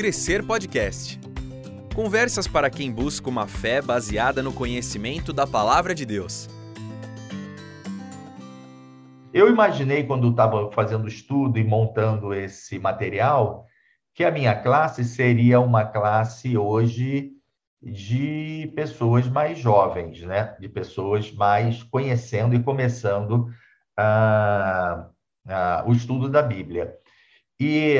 Crescer Podcast. Conversas para quem busca uma fé baseada no conhecimento da palavra de Deus. Eu imaginei, quando estava fazendo estudo e montando esse material, que a minha classe seria uma classe hoje de pessoas mais jovens, né? de pessoas mais conhecendo e começando ah, ah, o estudo da Bíblia. E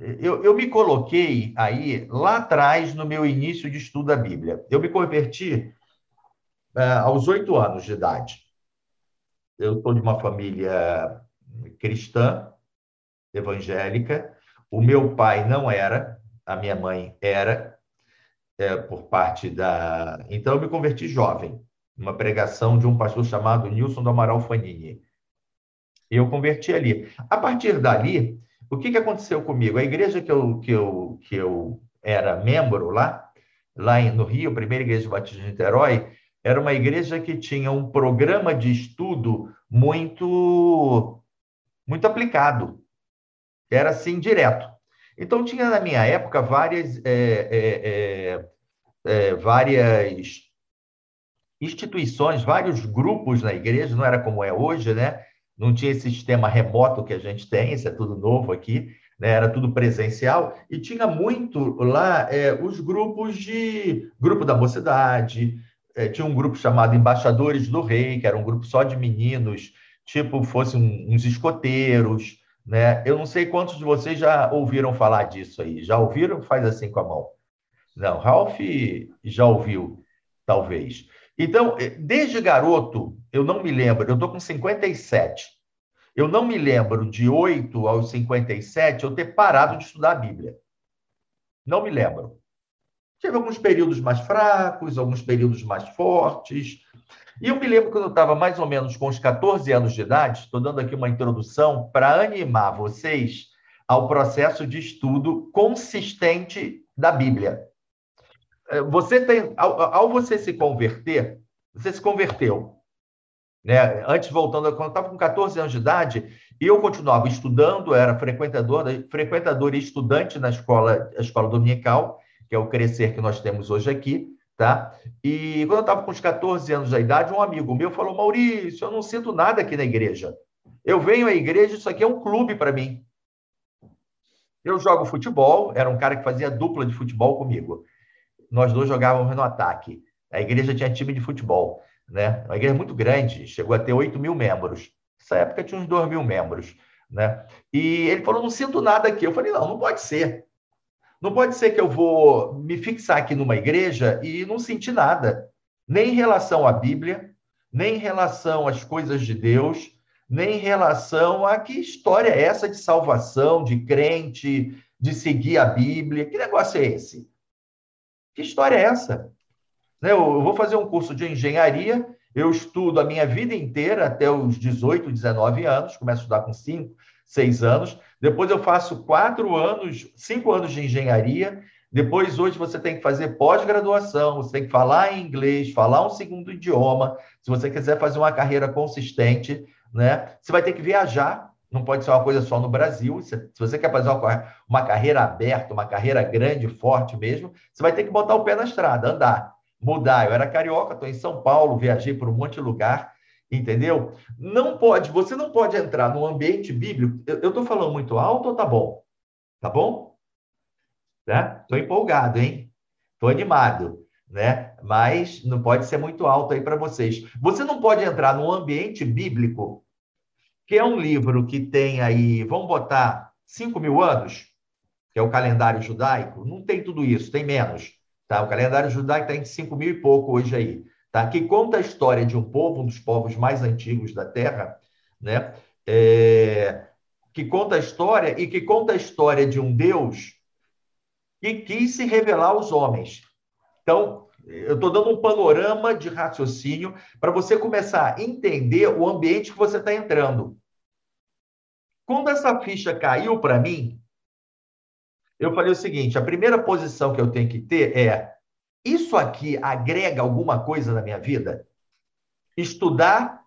eu, eu, me coloquei aí lá atrás no meu início de estudo da Bíblia. Eu me converti uh, aos oito anos de idade. Eu sou de uma família cristã, evangélica. O meu pai não era, a minha mãe era, é, por parte da. Então, eu me converti jovem, uma pregação de um pastor chamado Nilson do Amaral Fanini. Eu converti ali. A partir dali, o que, que aconteceu comigo? A igreja que eu, que eu, que eu era membro lá, lá no Rio, primeira igreja de Batista de Niterói, era uma igreja que tinha um programa de estudo muito, muito aplicado. Era assim, direto. Então, tinha na minha época várias, é, é, é, é várias instituições, vários grupos na igreja, não era como é hoje, né? Não tinha esse sistema remoto que a gente tem, isso é tudo novo aqui, né? era tudo presencial, e tinha muito lá é, os grupos de grupo da mocidade, é, tinha um grupo chamado Embaixadores do Rei, que era um grupo só de meninos, tipo fossem uns escoteiros, né? Eu não sei quantos de vocês já ouviram falar disso aí. Já ouviram? Faz assim com a mão. Não, Ralph já ouviu, talvez. Então, eh, desde garoto, eu não me lembro, eu estou com 57. Eu não me lembro de 8 aos 57 eu ter parado de estudar a Bíblia. Não me lembro. Tive alguns períodos mais fracos, alguns períodos mais fortes. E eu me lembro quando eu estava mais ou menos com uns 14 anos de idade, estou dando aqui uma introdução para animar vocês ao processo de estudo consistente da Bíblia. É, você tem, ao, ao, você se converter, você se converteu. Né? Antes, voltando, quando eu estava com 14 anos de idade, eu continuava estudando, era frequentador, frequentador e estudante na escola, a escola dominical, que é o crescer que nós temos hoje aqui, tá? E quando eu estava com os 14 anos de idade, um amigo meu falou: Maurício, eu não sinto nada aqui na igreja. Eu venho à igreja, isso aqui é um clube para mim. Eu jogo futebol, era um cara que fazia dupla de futebol comigo nós dois jogávamos no ataque. A igreja tinha time de futebol, né? Uma igreja muito grande, chegou a ter 8 mil membros. Nessa época tinha uns 2 mil membros, né? E ele falou: não sinto nada aqui. Eu falei: não, não pode ser. Não pode ser que eu vou me fixar aqui numa igreja e não sentir nada, nem em relação à Bíblia, nem em relação às coisas de Deus, nem em relação a que história é essa de salvação, de crente, de seguir a Bíblia. Que negócio é esse? Que história é essa? Né, eu vou fazer um curso de engenharia, eu estudo a minha vida inteira, até os 18, 19 anos, começo a estudar com 5, 6 anos, depois eu faço 4 anos, 5 anos de engenharia, depois, hoje, você tem que fazer pós-graduação, você tem que falar em inglês, falar um segundo idioma. Se você quiser fazer uma carreira consistente, né? Você vai ter que viajar não pode ser uma coisa só no Brasil. Se, você quer fazer uma, uma carreira aberta, uma carreira grande, forte mesmo, você vai ter que botar o pé na estrada, andar, mudar. Eu era carioca, estou em São Paulo, viajei por um monte de lugar, entendeu? Não pode, você não pode entrar num ambiente bíblico. Eu estou falando muito alto ou tá bom? Tá bom? Estou né? empolgado, hein? Estou animado, né? Mas não pode ser muito alto aí para vocês. Você não pode entrar num ambiente bíblico que é um livro que tem aí, vamos botar 5 mil anos, que é o calendário judaico, não tem tudo isso, tem menos. Tá? O calendário judaico está em 5 mil e pouco hoje aí, tá? que conta a história de um povo, um dos povos mais antigos da Terra, né? É... que conta a história e que conta a história de um Deus que quis se revelar aos homens. Então, eu estou dando um panorama de raciocínio para você começar a entender o ambiente que você está entrando. Quando essa ficha caiu para mim, eu falei o seguinte: a primeira posição que eu tenho que ter é: isso aqui agrega alguma coisa na minha vida? Estudar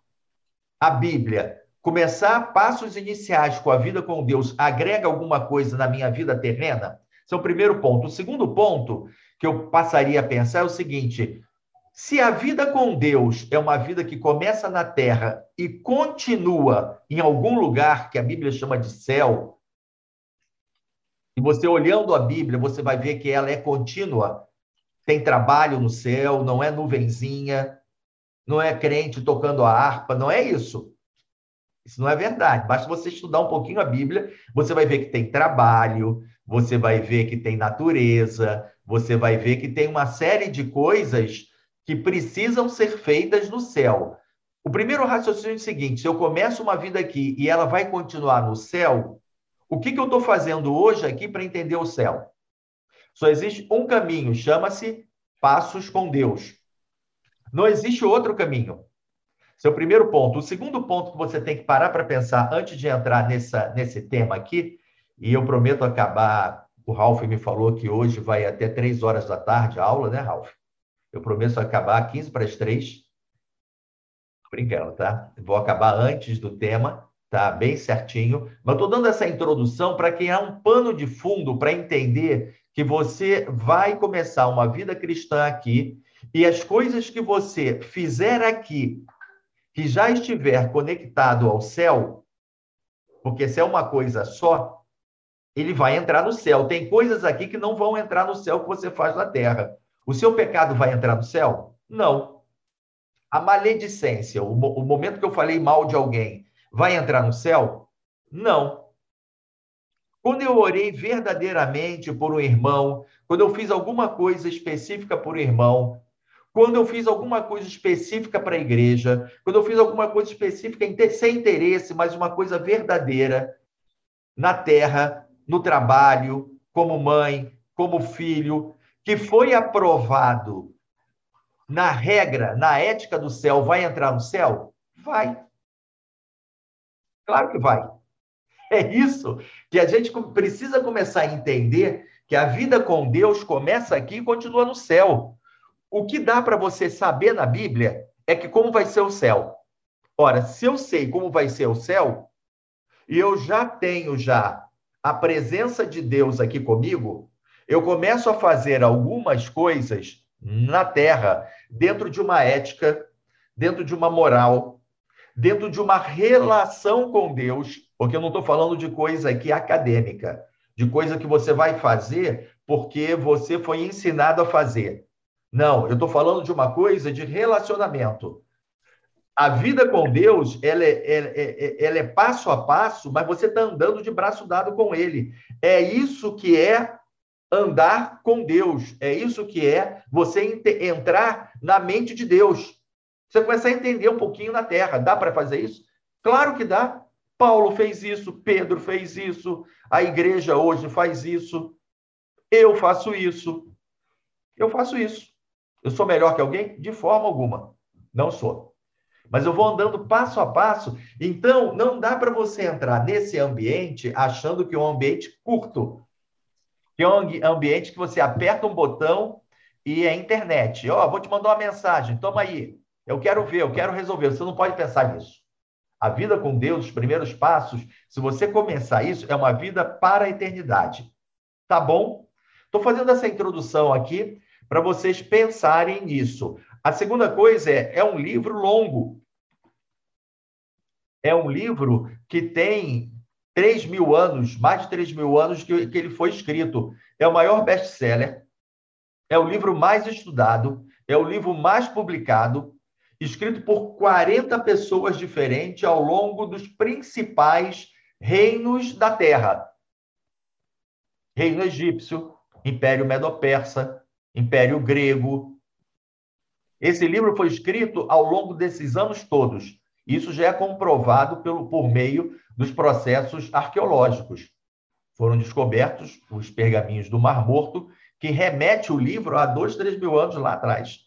a Bíblia, começar passos iniciais com a vida com Deus, agrega alguma coisa na minha vida terrena? Se Esse é o primeiro ponto. O segundo ponto que eu passaria a pensar é o seguinte: se a vida com Deus é uma vida que começa na terra e continua em algum lugar que a Bíblia chama de céu, e você olhando a Bíblia, você vai ver que ela é contínua. Tem trabalho no céu, não é nuvenzinha, não é crente tocando a harpa, não é isso. Isso não é verdade. Basta você estudar um pouquinho a Bíblia, você vai ver que tem trabalho, você vai ver que tem natureza, você vai ver que tem uma série de coisas que precisam ser feitas no céu. O primeiro raciocínio é o seguinte: se eu começo uma vida aqui e ela vai continuar no céu, o que, que eu estou fazendo hoje aqui para entender o céu? Só existe um caminho, chama-se Passos com Deus. Não existe outro caminho. Seu primeiro ponto. O segundo ponto que você tem que parar para pensar antes de entrar nessa, nesse tema aqui, e eu prometo acabar. O Ralph me falou que hoje vai até três horas da tarde a aula, né, Ralph? Eu prometo acabar 15 para as três. Brincando, tá? Vou acabar antes do tema, tá? Bem certinho. Mas estou dando essa introdução para quem há um pano de fundo para entender que você vai começar uma vida cristã aqui e as coisas que você fizer aqui, que já estiver conectado ao céu, porque se é uma coisa só, ele vai entrar no céu. Tem coisas aqui que não vão entrar no céu que você faz na terra. O seu pecado vai entrar no céu? Não. A maledicência, o momento que eu falei mal de alguém, vai entrar no céu? Não. Quando eu orei verdadeiramente por um irmão, quando eu fiz alguma coisa específica por um irmão, quando eu fiz alguma coisa específica para a igreja, quando eu fiz alguma coisa específica sem interesse, mas uma coisa verdadeira, na terra, no trabalho, como mãe, como filho, que foi aprovado na regra, na ética do céu, vai entrar no céu? Vai. Claro que vai. É isso que a gente precisa começar a entender que a vida com Deus começa aqui e continua no céu. O que dá para você saber na Bíblia é que como vai ser o céu. Ora, se eu sei como vai ser o céu, e eu já tenho já a presença de Deus aqui comigo, eu começo a fazer algumas coisas na Terra dentro de uma ética, dentro de uma moral, dentro de uma relação com Deus, porque eu não estou falando de coisa aqui acadêmica, de coisa que você vai fazer porque você foi ensinado a fazer. Não, eu estou falando de uma coisa de relacionamento. A vida com Deus, ela é, ela, é, ela é passo a passo, mas você está andando de braço dado com Ele. É isso que é andar com Deus. É isso que é você entrar na mente de Deus. Você começa a entender um pouquinho na terra. Dá para fazer isso? Claro que dá. Paulo fez isso, Pedro fez isso, a igreja hoje faz isso. Eu faço isso. Eu faço isso. Eu sou melhor que alguém? De forma alguma. Não sou. Mas eu vou andando passo a passo. Então, não dá para você entrar nesse ambiente achando que é um ambiente curto que é um ambiente que você aperta um botão e é internet. Ó, oh, vou te mandar uma mensagem, toma aí. Eu quero ver, eu quero resolver. Você não pode pensar nisso. A vida com Deus, os primeiros passos, se você começar isso, é uma vida para a eternidade. Tá bom? Estou fazendo essa introdução aqui para vocês pensarem nisso. A segunda coisa é, é um livro longo. É um livro que tem 3 mil anos, mais de 3 mil anos que, que ele foi escrito. É o maior best-seller, é o livro mais estudado, é o livro mais publicado, escrito por 40 pessoas diferentes ao longo dos principais reinos da Terra. Reino egípcio, Império Medo-Persa, Império Grego. Esse livro foi escrito ao longo desses anos todos. Isso já é comprovado pelo, por meio dos processos arqueológicos. Foram descobertos os pergaminhos do Mar Morto, que remete o livro a dois, três mil anos lá atrás.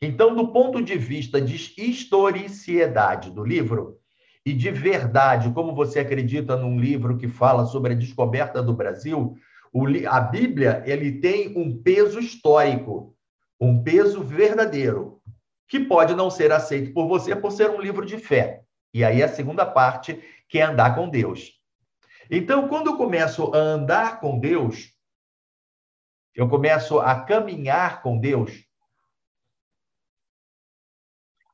Então, do ponto de vista de historicidade do livro e de verdade, como você acredita num livro que fala sobre a descoberta do Brasil, a Bíblia ele tem um peso histórico, um peso verdadeiro, que pode não ser aceito por você por ser um livro de fé. E aí a segunda parte que é andar com Deus. Então, quando eu começo a andar com Deus, eu começo a caminhar com Deus,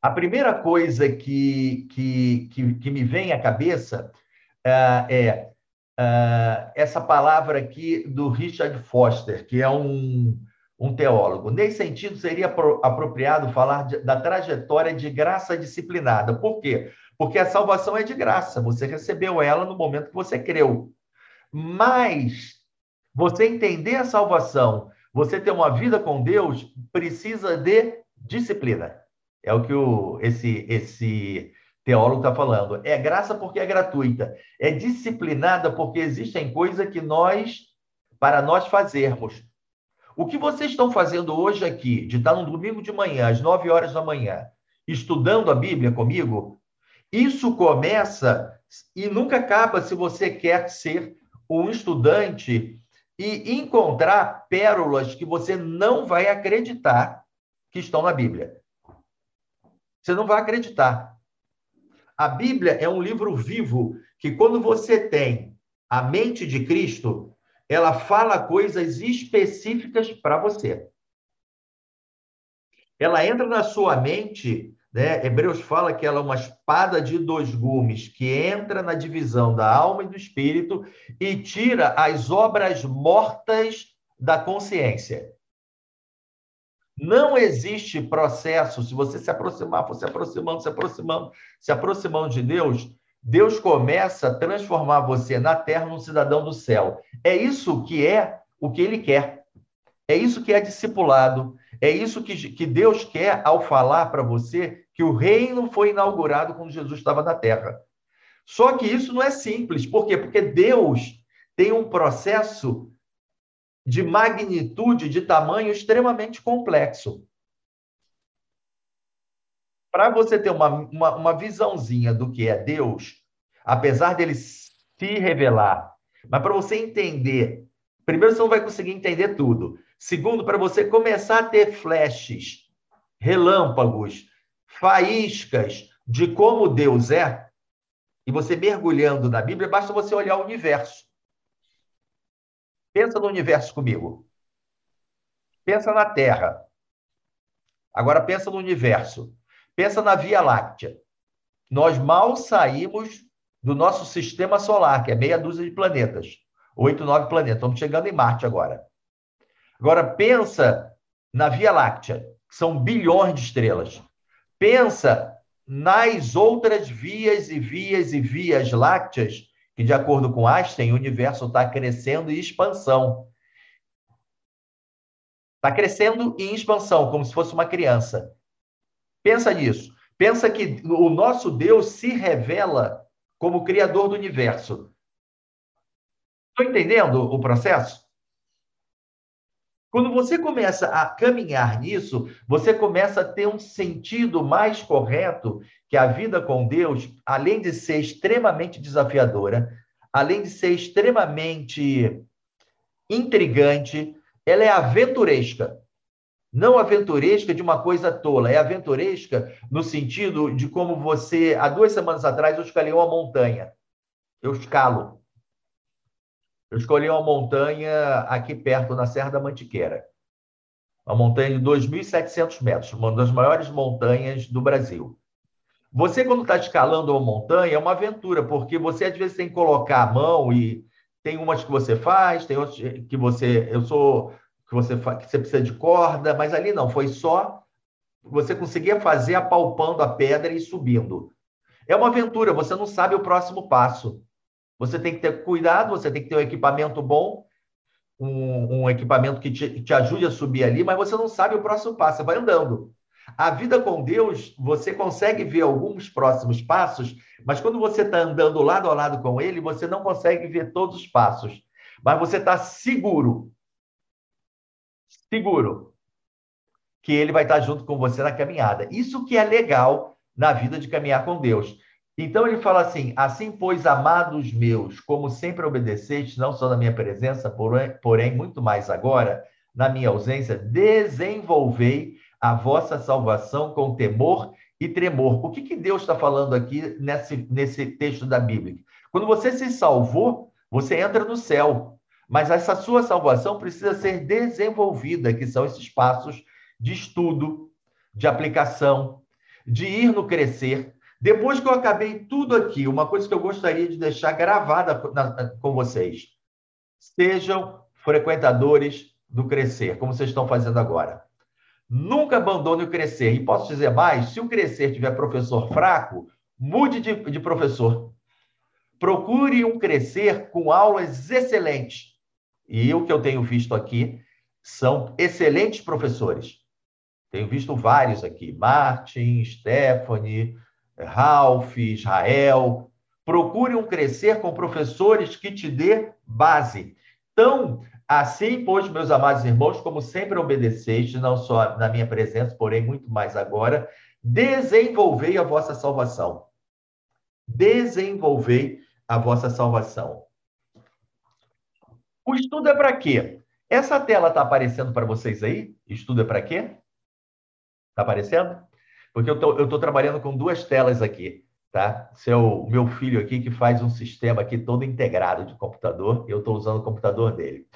a primeira coisa que, que, que, que me vem à cabeça uh, é uh, essa palavra aqui do Richard Foster, que é um, um teólogo. Nesse sentido, seria apropriado falar de, da trajetória de graça disciplinada. Por quê? Porque a salvação é de graça, você recebeu ela no momento que você creu. Mas você entender a salvação, você ter uma vida com Deus, precisa de disciplina. É o que o, esse, esse teólogo está falando. É graça porque é gratuita. É disciplinada porque existem coisas que nós, para nós fazermos. O que vocês estão fazendo hoje aqui, de estar no domingo de manhã, às 9 horas da manhã, estudando a Bíblia comigo, isso começa e nunca acaba se você quer ser um estudante e encontrar pérolas que você não vai acreditar que estão na Bíblia. Você não vai acreditar. A Bíblia é um livro vivo que, quando você tem a mente de Cristo, ela fala coisas específicas para você. Ela entra na sua mente, né? Hebreus fala que ela é uma espada de dois gumes que entra na divisão da alma e do espírito e tira as obras mortas da consciência. Não existe processo, se você se aproximar, for se aproximando, se aproximando, se aproximando de Deus, Deus começa a transformar você na terra num cidadão do céu. É isso que é o que ele quer. É isso que é discipulado. É isso que, que Deus quer ao falar para você que o reino foi inaugurado quando Jesus estava na terra. Só que isso não é simples. Por quê? Porque Deus tem um processo de magnitude, de tamanho extremamente complexo. Para você ter uma, uma, uma visãozinha do que é Deus, apesar dele se revelar, mas para você entender, primeiro você não vai conseguir entender tudo. Segundo, para você começar a ter flashes, relâmpagos, faíscas de como Deus é, e você mergulhando na Bíblia, basta você olhar o universo. Pensa no universo comigo. Pensa na Terra. Agora pensa no universo. Pensa na Via Láctea. Nós mal saímos do nosso sistema solar, que é meia dúzia de planetas. Oito, nove planetas. Estamos chegando em Marte agora. Agora pensa na Via Láctea, que são bilhões de estrelas. Pensa nas outras vias e vias e vias lácteas que, de acordo com Einstein, o universo está crescendo em expansão. Está crescendo em expansão, como se fosse uma criança. Pensa nisso. Pensa que o nosso Deus se revela como criador do universo. Estou entendendo o processo? Quando você começa a caminhar nisso, você começa a ter um sentido mais correto que a vida com Deus, além de ser extremamente desafiadora, além de ser extremamente intrigante, ela é aventuresca. Não aventuresca de uma coisa tola, é aventuresca no sentido de como você, há duas semanas atrás, eu escalei uma montanha. Eu escalo. Eu escolhi uma montanha aqui perto, na Serra da Mantiqueira. Uma montanha de 2.700 metros, uma das maiores montanhas do Brasil. Você, quando está escalando uma montanha, é uma aventura, porque você às vezes tem que colocar a mão e tem umas que você faz, tem outras que você. Eu sou. que você, que você precisa de corda, mas ali não, foi só. Você conseguia fazer apalpando a pedra e subindo. É uma aventura, você não sabe o próximo passo. Você tem que ter cuidado, você tem que ter um equipamento bom, um, um equipamento que te, te ajude a subir ali, mas você não sabe o próximo passo, você vai andando. A vida com Deus, você consegue ver alguns próximos passos, mas quando você está andando lado a lado com Ele, você não consegue ver todos os passos. Mas você está seguro, seguro, que Ele vai estar junto com você na caminhada. Isso que é legal na vida de caminhar com Deus. Então ele fala assim: assim, pois, amados meus, como sempre obedeceste, não só na minha presença, porém, porém muito mais agora, na minha ausência, desenvolvei a vossa salvação com temor e tremor. O que, que Deus está falando aqui nesse, nesse texto da Bíblia? Quando você se salvou, você entra no céu. Mas essa sua salvação precisa ser desenvolvida, que são esses passos de estudo, de aplicação, de ir no crescer. Depois que eu acabei tudo aqui, uma coisa que eu gostaria de deixar gravada com vocês: sejam frequentadores do crescer, como vocês estão fazendo agora. Nunca abandone o crescer. E posso dizer mais: se o crescer tiver professor fraco, mude de, de professor. Procure um crescer com aulas excelentes. E o que eu tenho visto aqui são excelentes professores. Tenho visto vários aqui: Martin, Stephanie, Ralph, Israel. Procure um crescer com professores que te dê base. Então, assim, pois, meus amados irmãos, como sempre obedeceste, não só na minha presença, porém muito mais agora, desenvolvei a vossa salvação. Desenvolvei a vossa salvação. O estudo é para quê? Essa tela está aparecendo para vocês aí? Estudo é para quê? Está aparecendo? Porque eu tô, estou trabalhando com duas telas aqui, tá? Seu meu filho aqui que faz um sistema aqui todo integrado de computador, e eu estou usando o computador dele,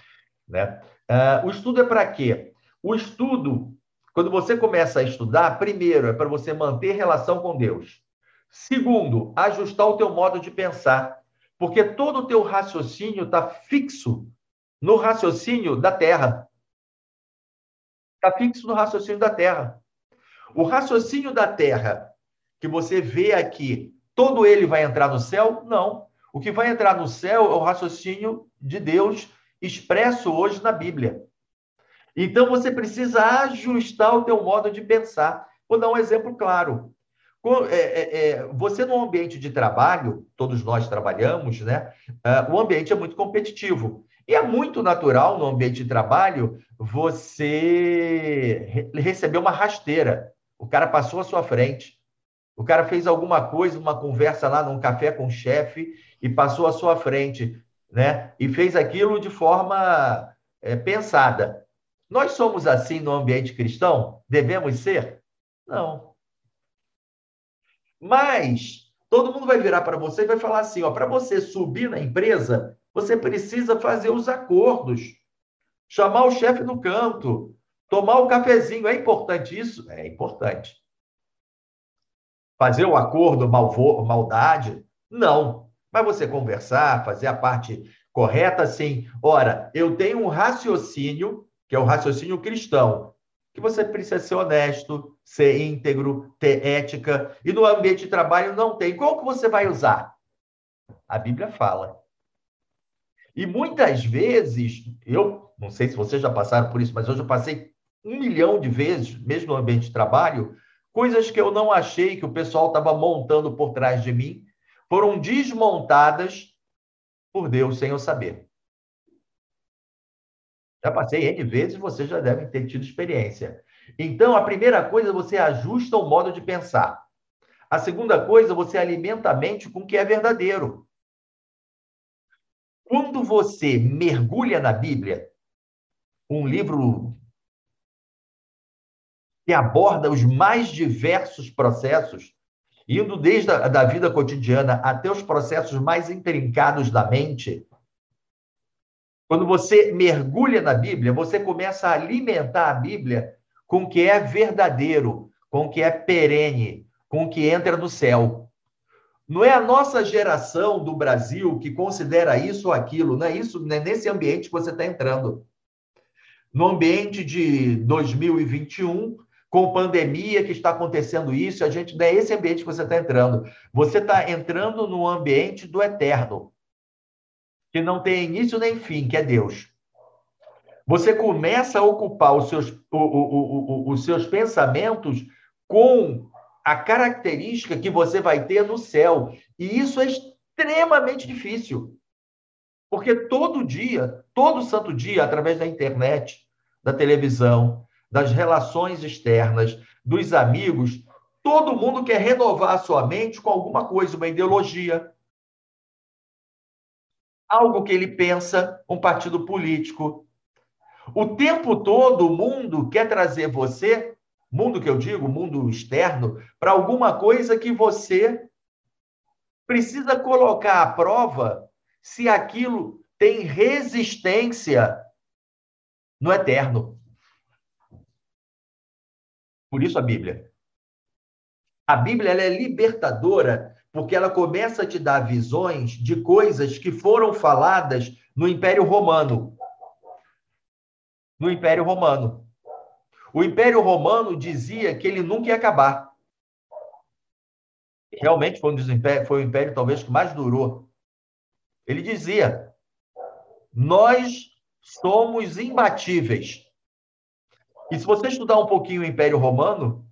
né? Uh, o estudo é para quê? O estudo, quando você começa a estudar, primeiro é para você manter relação com Deus. Segundo, ajustar o teu modo de pensar, porque todo o teu raciocínio está fixo no raciocínio da Terra. Está fixo no raciocínio da Terra. O raciocínio da Terra que você vê aqui, todo ele vai entrar no céu? Não. O que vai entrar no céu é o raciocínio de Deus expresso hoje na Bíblia. Então você precisa ajustar o teu modo de pensar. Vou dar um exemplo claro. É, é, é, você no ambiente de trabalho, todos nós trabalhamos, né? Uh, o ambiente é muito competitivo. E é muito natural no ambiente de trabalho você receber uma rasteira. O cara passou à sua frente. O cara fez alguma coisa, uma conversa lá num café com o chefe e passou à sua frente, né? E fez aquilo de forma é, pensada. Nós somos assim no ambiente cristão? Devemos ser? Não. Mas todo mundo vai virar para você e vai falar assim, ó, para você subir na empresa, você precisa fazer os acordos, chamar o chefe no canto, Tomar um cafezinho, é importante isso? É importante. Fazer o um acordo, malvo, maldade? Não. Mas você conversar, fazer a parte correta, sim. Ora, eu tenho um raciocínio, que é o raciocínio cristão, que você precisa ser honesto, ser íntegro, ter ética, e no ambiente de trabalho não tem. Qual que você vai usar? A Bíblia fala. E muitas vezes, eu não sei se vocês já passaram por isso, mas eu já passei um milhão de vezes, mesmo no ambiente de trabalho, coisas que eu não achei que o pessoal estava montando por trás de mim, foram desmontadas por Deus sem eu saber. Já passei N vezes, vocês já devem ter tido experiência. Então, a primeira coisa, você ajusta o modo de pensar. A segunda coisa, você alimenta a mente com o que é verdadeiro. Quando você mergulha na Bíblia, um livro que aborda os mais diversos processos, indo desde a da vida cotidiana até os processos mais intrincados da mente. Quando você mergulha na Bíblia, você começa a alimentar a Bíblia com o que é verdadeiro, com o que é perene, com o que entra no céu. Não é a nossa geração do Brasil que considera isso ou aquilo, não é isso, não é nesse ambiente que você está entrando. No ambiente de 2021, com pandemia que está acontecendo isso, a gente é esse ambiente que você está entrando. Você está entrando no ambiente do eterno, que não tem início nem fim, que é Deus. Você começa a ocupar os seus, o, o, o, os seus pensamentos com a característica que você vai ter no céu. E isso é extremamente difícil. Porque todo dia, todo santo dia, através da internet, da televisão, das relações externas, dos amigos, todo mundo quer renovar a sua mente com alguma coisa, uma ideologia, algo que ele pensa, um partido político. O tempo todo o mundo quer trazer você, mundo que eu digo, mundo externo, para alguma coisa que você precisa colocar à prova se aquilo tem resistência no eterno. Por isso a Bíblia. A Bíblia é libertadora porque ela começa a te dar visões de coisas que foram faladas no Império Romano. No Império Romano. O Império Romano dizia que ele nunca ia acabar. Realmente foi um dos impérios, foi o império talvez que mais durou. Ele dizia: Nós somos imbatíveis. E se você estudar um pouquinho o Império Romano,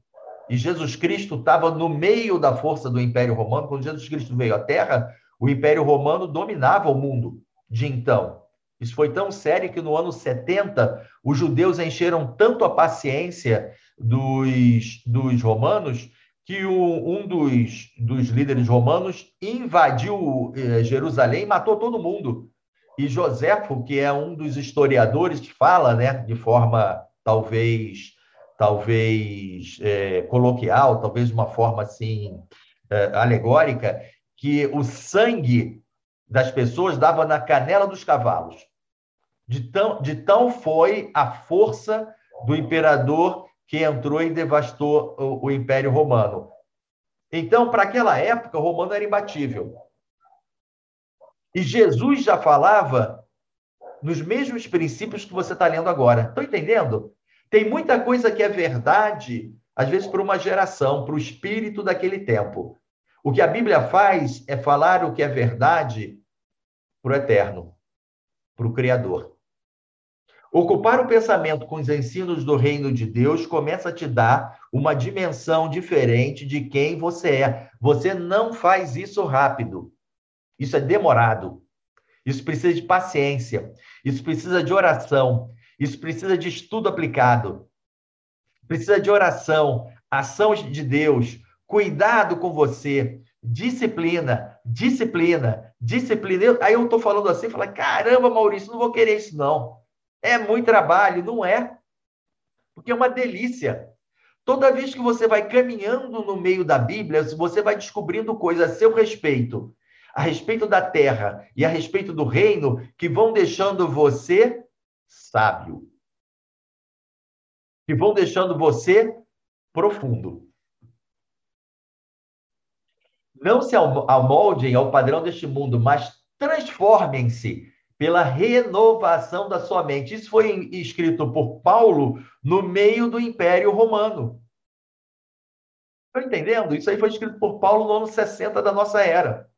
e Jesus Cristo estava no meio da força do Império Romano, quando Jesus Cristo veio à Terra, o Império Romano dominava o mundo de então. Isso foi tão sério que no ano 70, os judeus encheram tanto a paciência dos, dos romanos que o, um dos, dos líderes romanos invadiu eh, Jerusalém e matou todo mundo. E Joséfo, que é um dos historiadores que fala, né, de forma talvez talvez é, coloquial, talvez de uma forma assim é, alegórica, que o sangue das pessoas dava na canela dos cavalos. De tão, de tão foi a força do imperador que entrou e devastou o, o Império Romano. Então, para aquela época, o romano era imbatível. E Jesus já falava nos mesmos princípios que você está lendo agora. Estão entendendo? Tem muita coisa que é verdade, às vezes, para uma geração, para o espírito daquele tempo. O que a Bíblia faz é falar o que é verdade para o eterno, para o Criador. Ocupar o pensamento com os ensinos do reino de Deus começa a te dar uma dimensão diferente de quem você é. Você não faz isso rápido. Isso é demorado. Isso precisa de paciência. Isso precisa de oração. Isso precisa de estudo aplicado. Precisa de oração, ação de Deus, cuidado com você, disciplina, disciplina, disciplina. Aí eu estou falando assim, fala, caramba, Maurício, não vou querer isso não. É muito trabalho, não é? Porque é uma delícia. Toda vez que você vai caminhando no meio da Bíblia, você vai descobrindo coisas a seu respeito, a respeito da terra e a respeito do reino, que vão deixando você sábio, que vão deixando você profundo. Não se amoldem ao padrão deste mundo, mas transformem-se pela renovação da sua mente. Isso foi escrito por Paulo no meio do Império Romano. Estão entendendo? Isso aí foi escrito por Paulo no ano 60 da nossa era.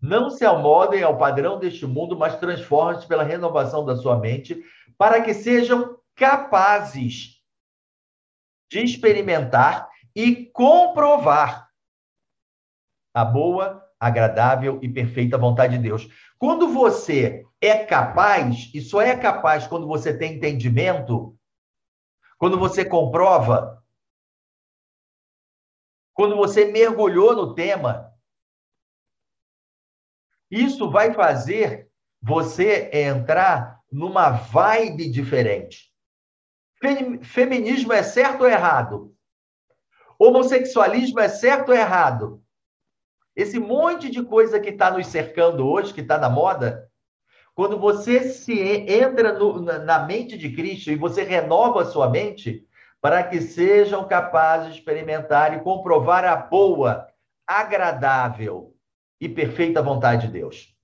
Não se amoldem ao padrão deste mundo, mas transformem-se pela renovação da sua mente, para que sejam capazes de experimentar e comprovar a boa, agradável e perfeita vontade de Deus. Quando você é capaz, e só é capaz quando você tem entendimento, quando você comprova, quando você mergulhou no tema, isso vai fazer você entrar numa vibe diferente. Feminismo é certo ou errado? Homossexualismo é certo ou errado? Esse monte de coisa que está nos cercando hoje, que está na moda, quando você se entra no, na, mente de Cristo e você renova a sua mente, para que sejam capazes de experimentar e comprovar a boa, agradável e perfeita vontade de Deus.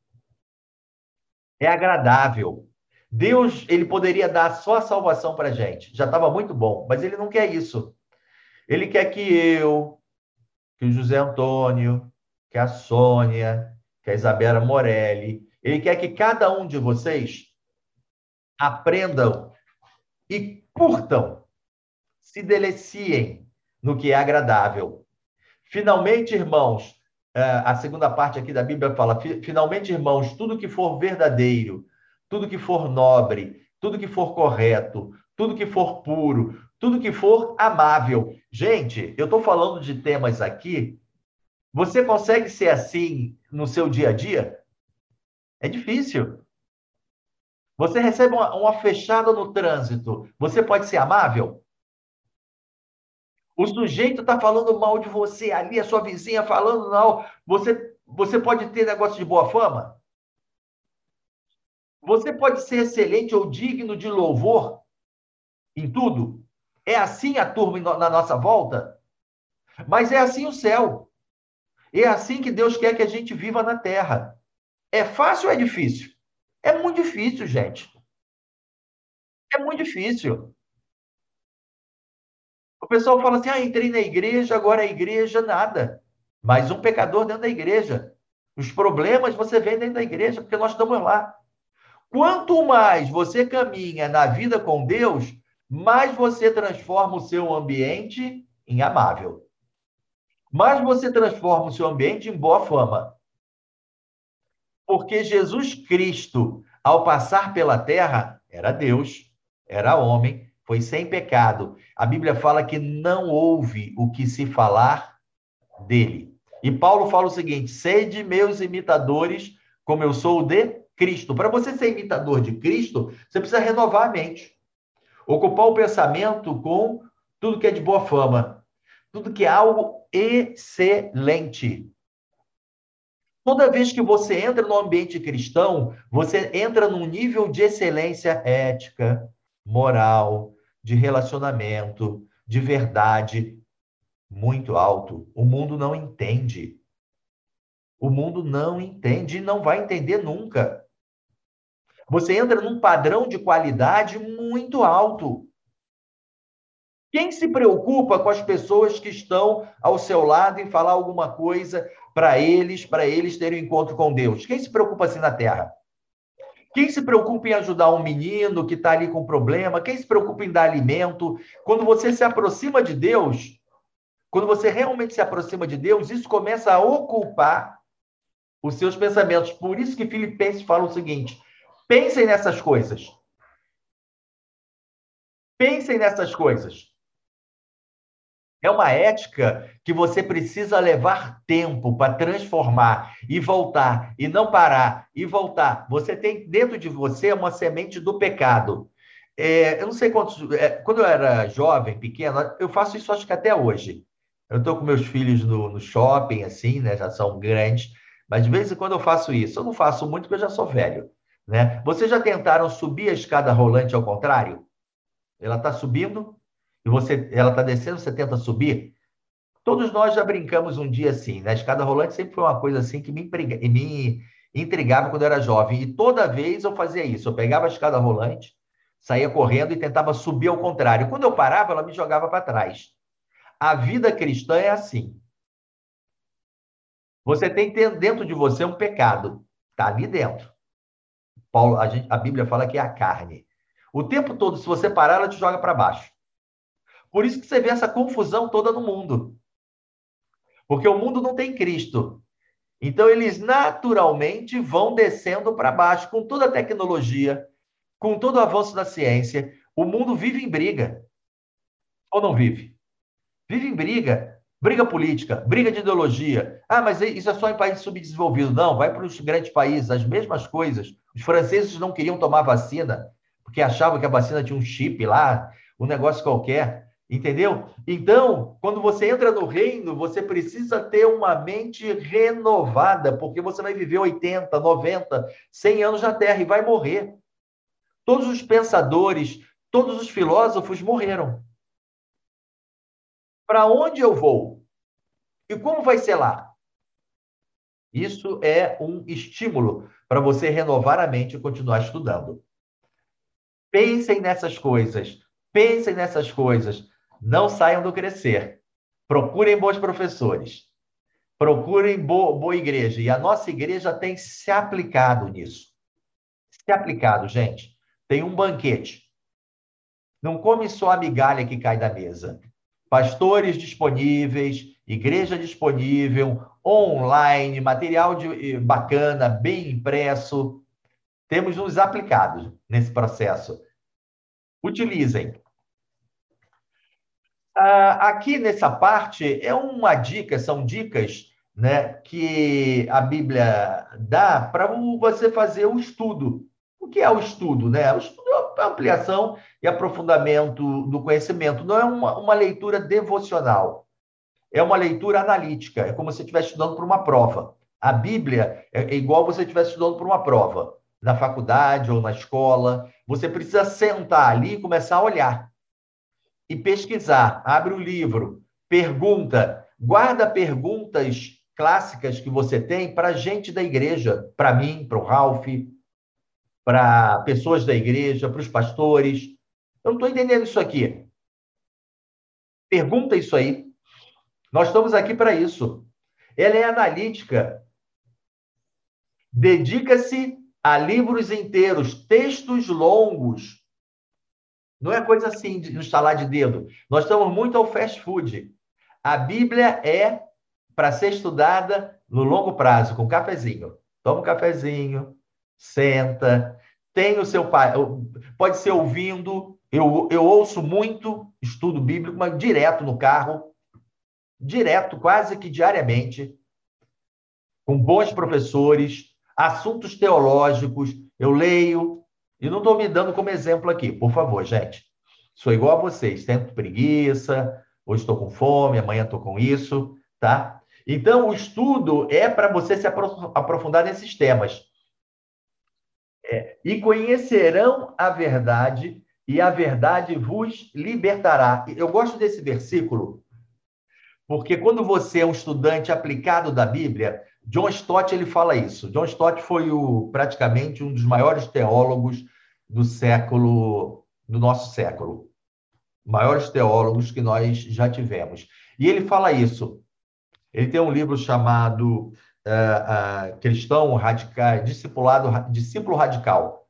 É agradável. Deus, ele poderia dar só a salvação para a gente. Já estava muito bom, mas ele não quer isso. Ele quer que eu, que o José Antônio, que a Sônia, que a Isabela Morelli, ele quer que cada um de vocês aprendam e curtam, se deleciem no que é agradável. Finalmente, irmãos, a segunda parte aqui da Bíblia fala: finalmente, irmãos, tudo que for verdadeiro, tudo que for nobre, tudo que for correto, tudo que for puro, tudo que for amável. Gente, eu estou falando de temas aqui você consegue ser assim no seu dia a dia? É difícil. Você recebe uma, uma fechada no trânsito. Você pode ser amável? O sujeito está falando mal de você ali, a sua vizinha falando mal. Você, você pode ter negócio de boa fama? Você pode ser excelente ou digno de louvor em tudo. É assim a turma na nossa volta? Mas é assim o céu. É assim que Deus quer que a gente viva na terra. É fácil ou é difícil? É muito difícil, gente. É muito difícil. O pessoal fala assim: ah, entrei na igreja, agora a igreja nada. Mais um pecador dentro da igreja. Os problemas você vê dentro da igreja, porque nós estamos lá. Quanto mais você caminha na vida com Deus, mais você transforma o seu ambiente em amável. Mais você transforma o seu ambiente em boa fama. Porque Jesus Cristo, ao passar pela terra, era Deus, era homem, foi sem pecado. A Bíblia fala que não houve o que se falar dele. E Paulo fala o seguinte: sede meus imitadores, como eu sou de Cristo. Para você ser imitador de Cristo, você precisa renovar a mente. Ocupar o pensamento com tudo que é de boa fama, tudo que é algo excelente. Toda vez que você entra no ambiente cristão, você entra num nível de excelência ética, moral, de relacionamento, de verdade muito alto. O mundo não entende. O mundo não entende e não vai entender nunca. Você entra num padrão de qualidade muito alto. Quem se preocupa com as pessoas que estão ao seu lado em falar alguma coisa para eles, para eles terem um encontro com Deus? Quem se preocupa assim na terra? Quem se preocupa em ajudar um menino que está ali com problema? Quem se preocupa em dar alimento? Quando você se aproxima de Deus, quando você realmente se aproxima de Deus, isso começa a ocupar os seus pensamentos. Por isso que Filipenses fala o seguinte: pensem nessas coisas. Pensem nessas coisas. É uma ética que você precisa levar tempo para transformar e voltar, e não parar, e voltar. Você tem dentro de você uma semente do pecado. É, eu não sei quantos. É, quando eu era jovem, pequeno, eu faço isso acho que até hoje. Eu estou com meus filhos no, no, shopping, assim, né? Já são grandes, mas de vez em quando eu faço isso. Eu não faço muito porque eu já sou velho, né? Vocês já tentaram subir a escada rolante ao contrário? Ela está subindo e você, ela está descendo, você tenta subir. Todos nós já brincamos um dia assim, né? A escada rolante sempre foi uma coisa assim que me, me intrigava quando eu era jovem. E toda vez eu fazia isso. Eu pegava a escada rolante, saía correndo e tentava subir ao contrário. Quando eu parava, ela me jogava para trás. A vida cristã é assim. Você tem dentro de você um pecado. Está ali dentro. Paulo, a, gente, a Bíblia fala que é a carne. O tempo todo, se você parar, ela te joga para baixo. Por isso que você vê essa confusão toda no mundo. Porque o mundo não tem Cristo. Então, eles naturalmente vão descendo para baixo, com toda a tecnologia, com todo o avanço da ciência. O mundo vive em briga. Ou não vive? Vive em briga. Briga política, briga de ideologia. Ah, mas isso é só em países subdesenvolvidos. Não, vai para os grandes países, as mesmas coisas. Os franceses não queriam tomar vacina, porque achavam que a vacina tinha um chip lá, um negócio qualquer. Entendeu? Então, quando você entra no reino, você precisa ter uma mente renovada, porque você vai viver 80, 90, 100 anos na Terra e vai morrer. Todos os pensadores, todos os filósofos morreram. Para onde eu vou? E como vai ser lá? Isso é um estímulo para você renovar a mente e continuar estudando. Pensem nessas coisas. Pensem nessas coisas. Não saiam do crescer. Procurem bons professores. Procurem boa, boa igreja. E a nossa igreja tem se aplicado nisso. Se aplicado, gente. Tem um banquete. Não come só a migalha que cai da mesa pastores disponíveis, igreja disponível, online, material de, bacana, bem impresso. Temos nos aplicado nesse processo. Utilizem. Ah, aqui nessa parte é uma dica, são dicas né, que a Bíblia dá para você fazer o estudo. O que é o estudo? Né? O estudo ampliação e aprofundamento do conhecimento. Não é uma, uma leitura devocional, é uma leitura analítica. É como se você estivesse estudando para uma prova. A Bíblia é, é igual você estivesse estudando para uma prova. na faculdade ou na escola. Você precisa sentar ali e começar a olhar e pesquisar. Abre o livro, pergunta, guarda perguntas clássicas que você tem para gente da igreja, para mim, para o Ralph, para pessoas da igreja, para os pastores. Eu não estou entendendo isso aqui. Pergunta isso aí. Nós estamos aqui para isso. Ela é analítica. Dedica-se a livros inteiros, textos longos. Não é coisa assim de instalar de dedo. Nós estamos muito ao fast food. A Bíblia é para ser estudada no longo prazo, com cafezinho. Toma um cafezinho, senta, tem o seu pai, pode ser ouvindo. Eu, eu ouço muito estudo bíblico, mas direto no carro, direto, quase que diariamente, com bons professores, assuntos teológicos. Eu leio, e não estou me dando como exemplo aqui, por favor, gente. Sou igual a vocês, tenho preguiça, hoje estou com fome, amanhã estou com isso, tá? Então, o estudo é para você se aprofundar nesses temas. É, e conhecerão a verdade, e a verdade vos libertará. Eu gosto desse versículo, porque quando você é um estudante aplicado da Bíblia, John Stott ele fala isso. John Stott foi o, praticamente um dos maiores teólogos do século, do nosso século. Maiores teólogos que nós já tivemos. E ele fala isso. Ele tem um livro chamado uh, uh, Cristão Radical, Discipulado, Discípulo Radical.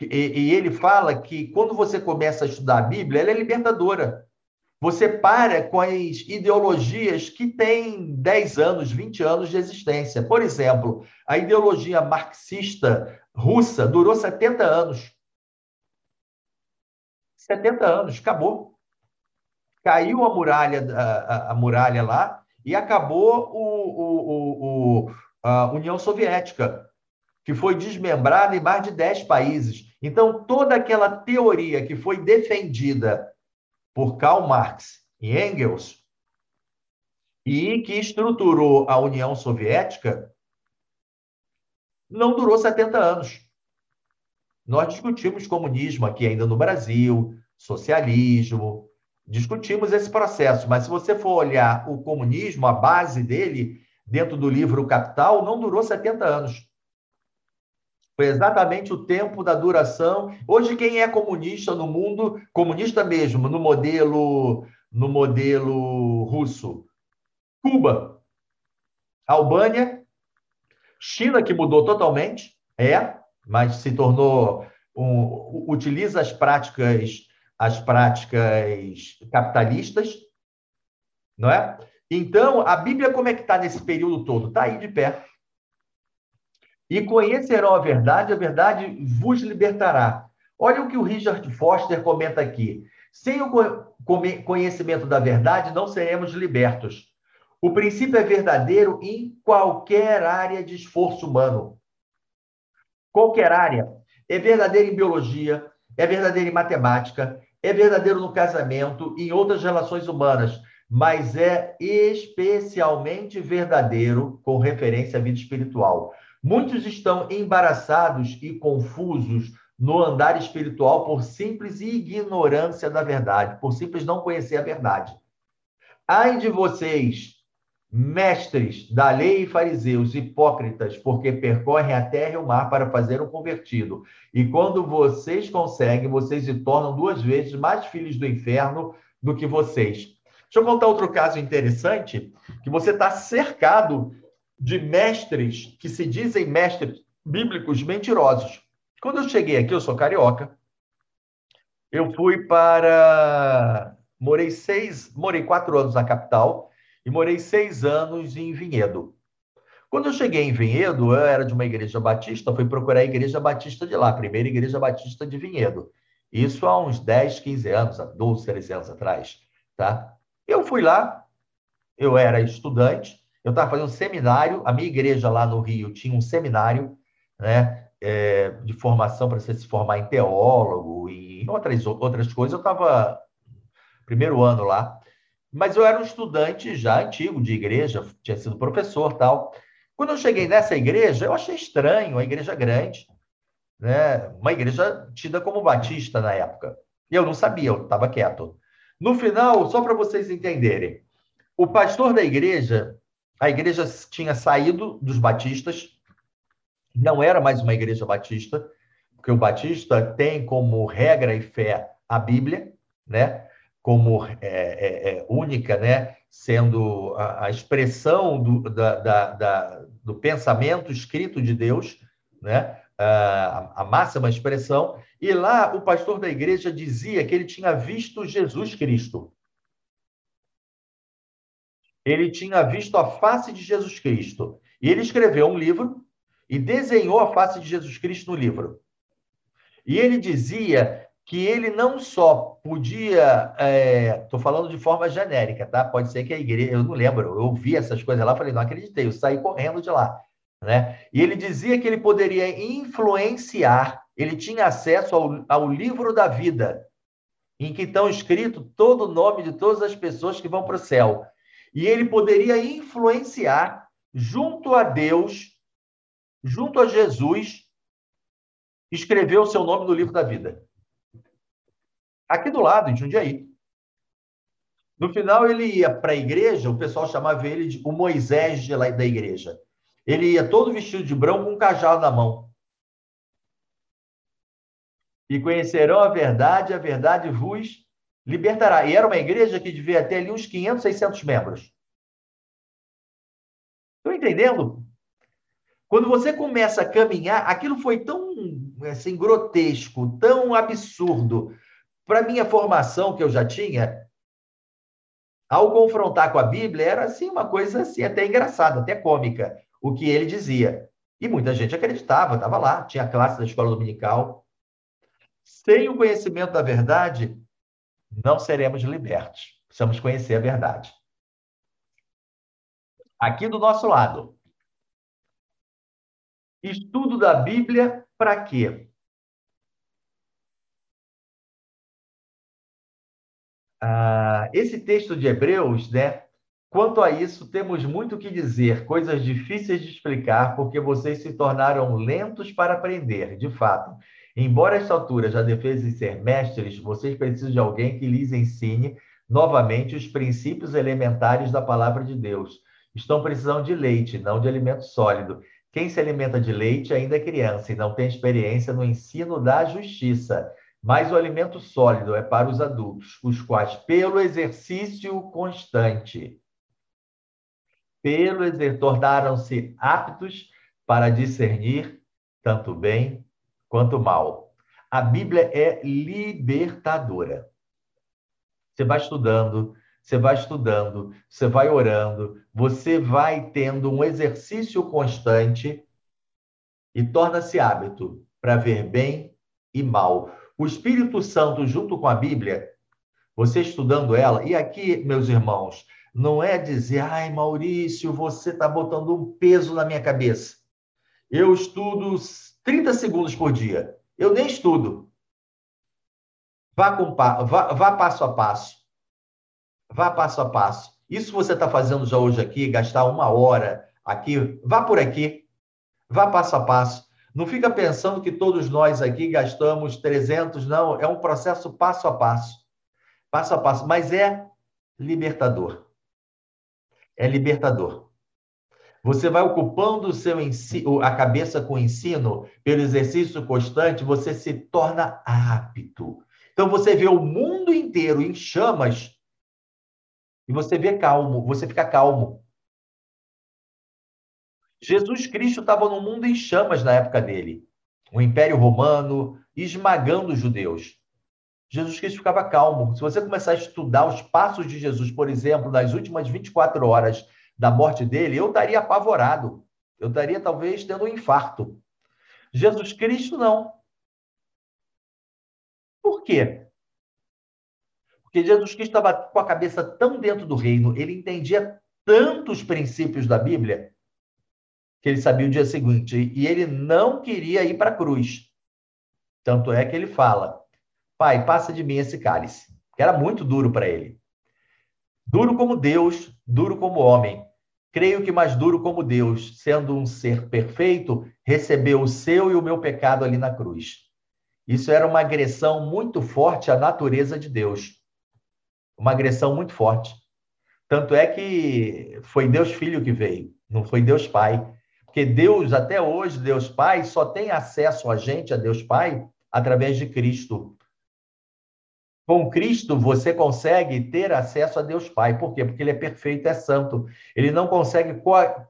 E, e, ele fala que quando você começa a estudar a Bíblia, ela é libertadora. Você para com as ideologias que têm 10 anos, 20 anos de existência. Por exemplo, a ideologia marxista russa durou 70 anos. 70 anos, acabou. Caiu a muralha, a, a muralha lá, e acabou o, o, o, a União Soviética, que foi desmembrada em mais de 10 países. Então, toda aquela teoria que foi defendida por Karl Marx e Engels e que estruturou a União Soviética não durou 70 anos. Nós discutimos comunismo aqui ainda no Brasil, socialismo, discutimos esse processo, mas se você for olhar o comunismo, a base dele, dentro do livro Capital, não durou 70 anos. Foi exatamente o tempo da duração. Hoje, quem é comunista no mundo, comunista mesmo, no modelo, no modelo russo? Cuba, Albânia, China, que mudou totalmente, é, mas se tornou, um, utiliza as práticas as práticas capitalistas, não é? Então, a Bíblia, como é que está nesse período todo? Está aí de pé. E conhecerão a verdade, a verdade vos libertará. Olha o que o Richard Foster comenta aqui. Sem o conhecimento da verdade, não seremos libertos. O princípio é verdadeiro em qualquer área de esforço humano. Qualquer área. É verdadeiro em biologia, é verdadeiro em matemática, é verdadeiro no casamento e em outras relações humanas, mas é especialmente verdadeiro com referência à vida espiritual. Muitos estão embaraçados e confusos no andar espiritual por simples ignorância da verdade, por simples não conhecer a verdade. Ai de vocês, mestres da lei e fariseus, hipócritas, porque percorrem a terra e o mar para fazer um convertido. E quando vocês conseguem, vocês se tornam duas vezes mais filhos do inferno do que vocês. Deixa eu contar outro caso interessante, que você está cercado de mestres que se dizem mestres bíblicos mentirosos. Quando eu cheguei aqui, eu sou carioca, eu fui para... Morei seis, morei quatro anos na capital, e morei seis anos em Vinhedo. Quando eu cheguei em Vinhedo, eu era de uma igreja batista, fui procurar a igreja batista de lá, a primeira igreja batista de Vinhedo. Isso há uns 10, 15 anos, 12, 13 anos atrás, tá? Eu fui lá, eu era estudante, eu estava fazendo um seminário, a minha igreja lá no Rio tinha um seminário, né, é, de formação para você se formar em teólogo e outras, outras coisas. Eu estava primeiro ano lá, mas eu era um estudante já antigo de igreja, tinha sido professor tal. Quando eu cheguei nessa igreja, eu achei estranho, a igreja grande, né? Uma igreja tida como batista na época. E eu não sabia, eu estava quieto. No final, só para vocês entenderem, o pastor da igreja, a igreja tinha saído dos batistas, não era mais uma igreja batista, porque o batista tem como regra e fé a Bíblia, né? Como é, é, é única, né? Sendo a, a expressão do, da, da, da, do pensamento escrito de Deus, né? A, a máxima expressão. E lá o pastor da igreja dizia que ele tinha visto Jesus Cristo ele tinha visto a face de Jesus Cristo. E ele escreveu um livro e desenhou a face de Jesus Cristo no livro. E ele dizia que ele não só podia, estou é, falando de forma genérica, tá? Pode ser que a igreja, eu não lembro, eu ouvi essas coisas lá, falei, não acreditei, eu saí correndo de lá, né? E ele dizia que ele poderia influenciar, ele tinha acesso ao, ao livro da vida, em que estão escrito todo o nome de todas as pessoas que vão para o céu e ele poderia influenciar junto a Deus, junto a Jesus, escrever o seu nome no livro da vida. Aqui do lado, em Jundiaí. No final, ele ia para a igreja, o pessoal chamava ele de o Moisés de lá da igreja. Ele ia todo vestido de branco com um cajado na mão. E conhecerão a verdade, a verdade vos libertará. E era uma igreja que devia ter ali uns 500, 600 membros. Estão entendendo? Quando você começa a caminhar, aquilo foi tão assim, grotesco, tão absurdo. Para minha formação que eu já tinha, ao confrontar com a Bíblia, era assim uma coisa assim, até engraçada, até cômica, o que ele dizia. E muita gente acreditava, estava lá, tinha classe da escola dominical. Sem o conhecimento da verdade, não seremos libertos. Precisamos conhecer a verdade. Aqui do nosso lado. Estudo da Bíblia para quê? Ah, esse texto de Hebreus, né? Quanto a isso, temos muito que dizer, coisas difíceis de explicar, porque vocês se tornaram lentos para aprender, de fato. Embora esta altura já defesem ser mestres, vocês precisam de alguém que lhes ensine novamente os princípios elementares da palavra de Deus. Estão precisando de leite, não de alimento sólido. Quem se alimenta de leite ainda é criança e não tem experiência no ensino da justiça. Mas o alimento sólido é para os adultos, os quais, pelo exercício constante, pelo tornaram-se aptos para discernir tanto bem quanto mal. A Bíblia é libertadora. Você vai estudando, você vai estudando, você vai orando, você vai tendo um exercício constante e torna-se hábito para ver bem e mal. O Espírito Santo, junto com a Bíblia, você estudando ela, e aqui, meus irmãos, não é dizer, ai, Maurício, você está botando um peso na minha cabeça. Eu estudo 30 segundos por dia. Eu nem estudo. Vá, com, vá, vá passo a passo. Vá passo a passo. Isso você está fazendo já hoje aqui, gastar uma hora aqui, vá por aqui. Vá passo a passo. Não fica pensando que todos nós aqui gastamos 300, não. É um processo passo a passo. Passo a passo. Mas é libertador. É libertador. Você vai ocupando o seu ensino, a cabeça com o ensino, pelo exercício constante, você se torna apto. Então você vê o mundo inteiro em chamas e você vê calmo, você fica calmo. Jesus Cristo estava no mundo em chamas na época dele. O Império Romano esmagando os judeus. Jesus Cristo ficava calmo. Se você começar a estudar os passos de Jesus, por exemplo, nas últimas 24 horas da morte dele, eu estaria apavorado. Eu estaria talvez tendo um infarto. Jesus Cristo não. Por quê? Porque Jesus Cristo estava com a cabeça tão dentro do reino, ele entendia tantos princípios da Bíblia, que ele sabia o dia seguinte, e ele não queria ir para a cruz. Tanto é que ele fala: Pai, passa de mim esse cálice, que era muito duro para ele. Duro como Deus, duro como homem. Creio que mais duro como Deus, sendo um ser perfeito, recebeu o seu e o meu pecado ali na cruz. Isso era uma agressão muito forte à natureza de Deus. Uma agressão muito forte. Tanto é que foi Deus Filho que veio, não foi Deus Pai. Porque Deus, até hoje, Deus Pai, só tem acesso a gente, a Deus Pai, através de Cristo. Com Cristo, você consegue ter acesso a Deus Pai. Por quê? Porque ele é perfeito, é santo. Ele não consegue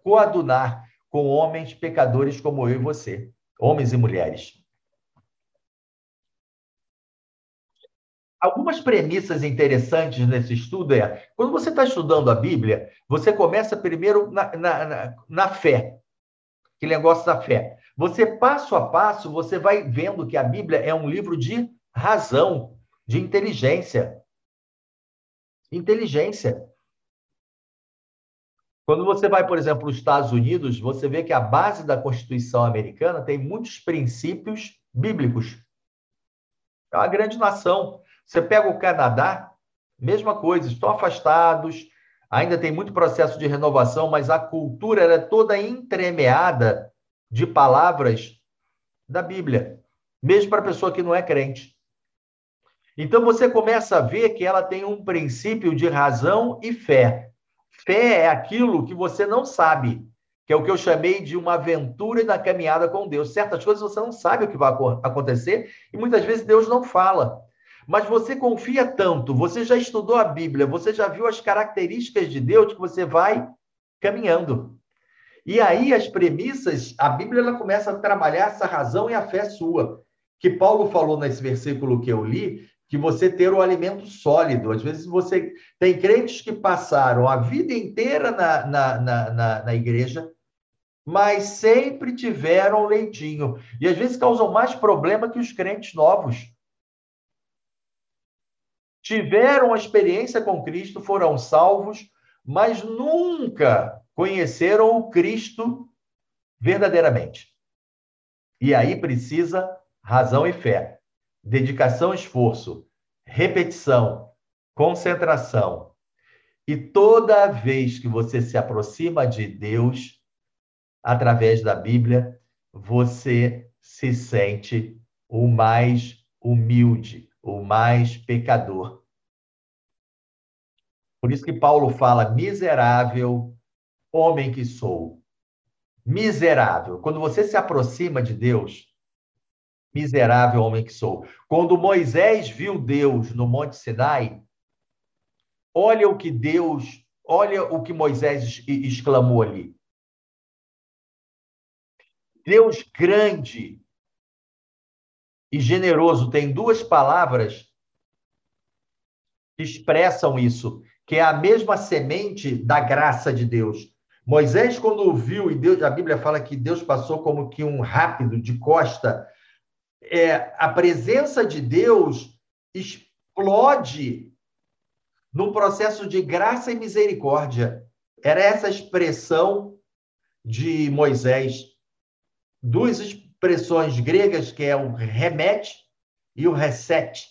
coadunar com homens pecadores como eu e você, homens e mulheres. Algumas premissas interessantes nesse estudo é, quando você está estudando a Bíblia, você começa primeiro na, na, na, na fé, aquele negócio da fé. Você, passo a passo, você vai vendo que a Bíblia é um livro de razão, de inteligência. Inteligência. Quando você vai, por exemplo, os Estados Unidos, você vê que a base da Constituição americana tem muitos princípios bíblicos. É uma grande nação. Você pega o Canadá, mesma coisa, estão afastados, ainda tem muito processo de renovação, mas a cultura é toda entremeada de palavras da Bíblia, mesmo para a pessoa que não é crente. Então você começa a ver que ela tem um princípio de razão e fé. Fé é aquilo que você não sabe, que é o que eu chamei de uma aventura na caminhada com Deus. Certas coisas você não sabe o que vai acontecer e muitas vezes Deus não fala. Mas você confia tanto, você já estudou a Bíblia, você já viu as características de Deus que você vai caminhando. E aí as premissas, a Bíblia ela começa a trabalhar essa razão e a fé sua. Que Paulo falou nesse versículo que eu li, que você ter o alimento sólido. Às vezes você tem crentes que passaram a vida inteira na, na, na, na, na igreja, mas sempre tiveram leitinho. E às vezes causam mais problema que os crentes novos. Tiveram a experiência com Cristo, foram salvos, mas nunca conheceram o Cristo verdadeiramente. E aí precisa razão e fé dedicação, esforço, repetição, concentração. E toda vez que você se aproxima de Deus, através da Bíblia, você se sente o mais humilde, o mais pecador. Por isso que Paulo fala: miserável homem que sou. Miserável. Quando você se aproxima de Deus, miserável homem que sou. Quando Moisés viu Deus no Monte Sinai, olha o que Deus, olha o que Moisés exclamou ali. Deus grande e generoso tem duas palavras que expressam isso, que é a mesma semente da graça de Deus. Moisés, quando viu, e Deus, a Bíblia fala que Deus passou como que um rápido de costa é, a presença de Deus explode num processo de graça e misericórdia. Era essa expressão de Moisés. Duas expressões gregas, que é o remete e o reset.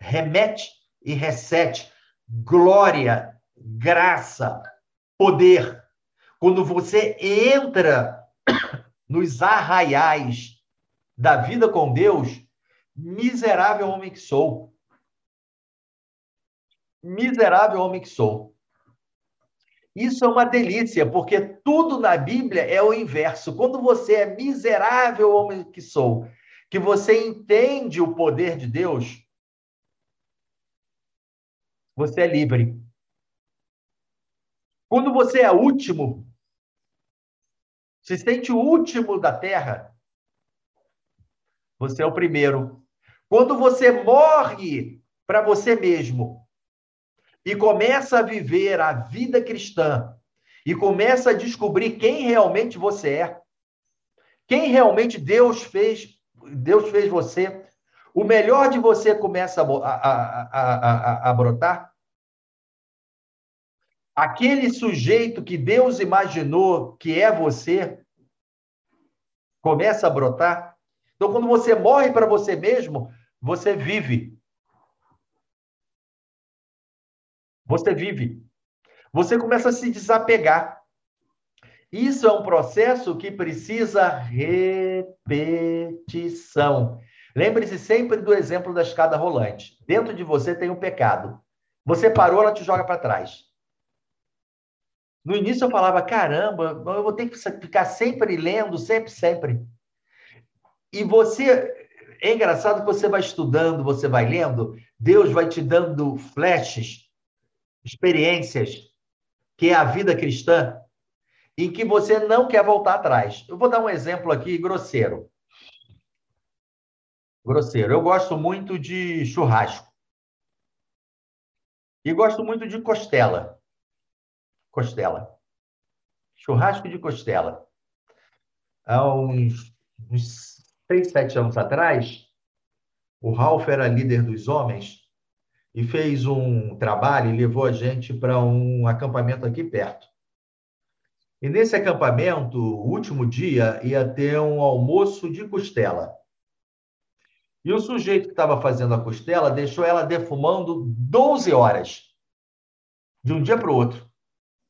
Remete e reset. Glória, graça, poder. Quando você entra nos arraiais da vida com Deus, miserável homem que sou. Miserável homem que sou. Isso é uma delícia, porque tudo na Bíblia é o inverso. Quando você é miserável homem que sou, que você entende o poder de Deus, você é livre. Quando você é último, se sente o último da terra, você é o primeiro. Quando você morre para você mesmo e começa a viver a vida cristã e começa a descobrir quem realmente você é, quem realmente Deus fez, Deus fez você, o melhor de você começa a, a, a, a brotar. Aquele sujeito que Deus imaginou que é você começa a brotar. Então, quando você morre para você mesmo, você vive. Você vive. Você começa a se desapegar. Isso é um processo que precisa repetição. Lembre-se sempre do exemplo da escada rolante. Dentro de você tem um pecado. Você parou, ela te joga para trás. No início eu falava, caramba, eu vou ter que ficar sempre lendo, sempre, sempre. E você, é engraçado que você vai estudando, você vai lendo, Deus vai te dando flashes, experiências, que é a vida cristã, em que você não quer voltar atrás. Eu vou dar um exemplo aqui grosseiro. Grosseiro. Eu gosto muito de churrasco. E gosto muito de costela. Costela. Churrasco de costela. Há uns, uns seis, sete anos atrás, o Ralph era líder dos homens e fez um trabalho e levou a gente para um acampamento aqui perto. E nesse acampamento, o último dia, ia ter um almoço de costela. E o sujeito que estava fazendo a costela deixou ela defumando 12 horas, de um dia para o outro,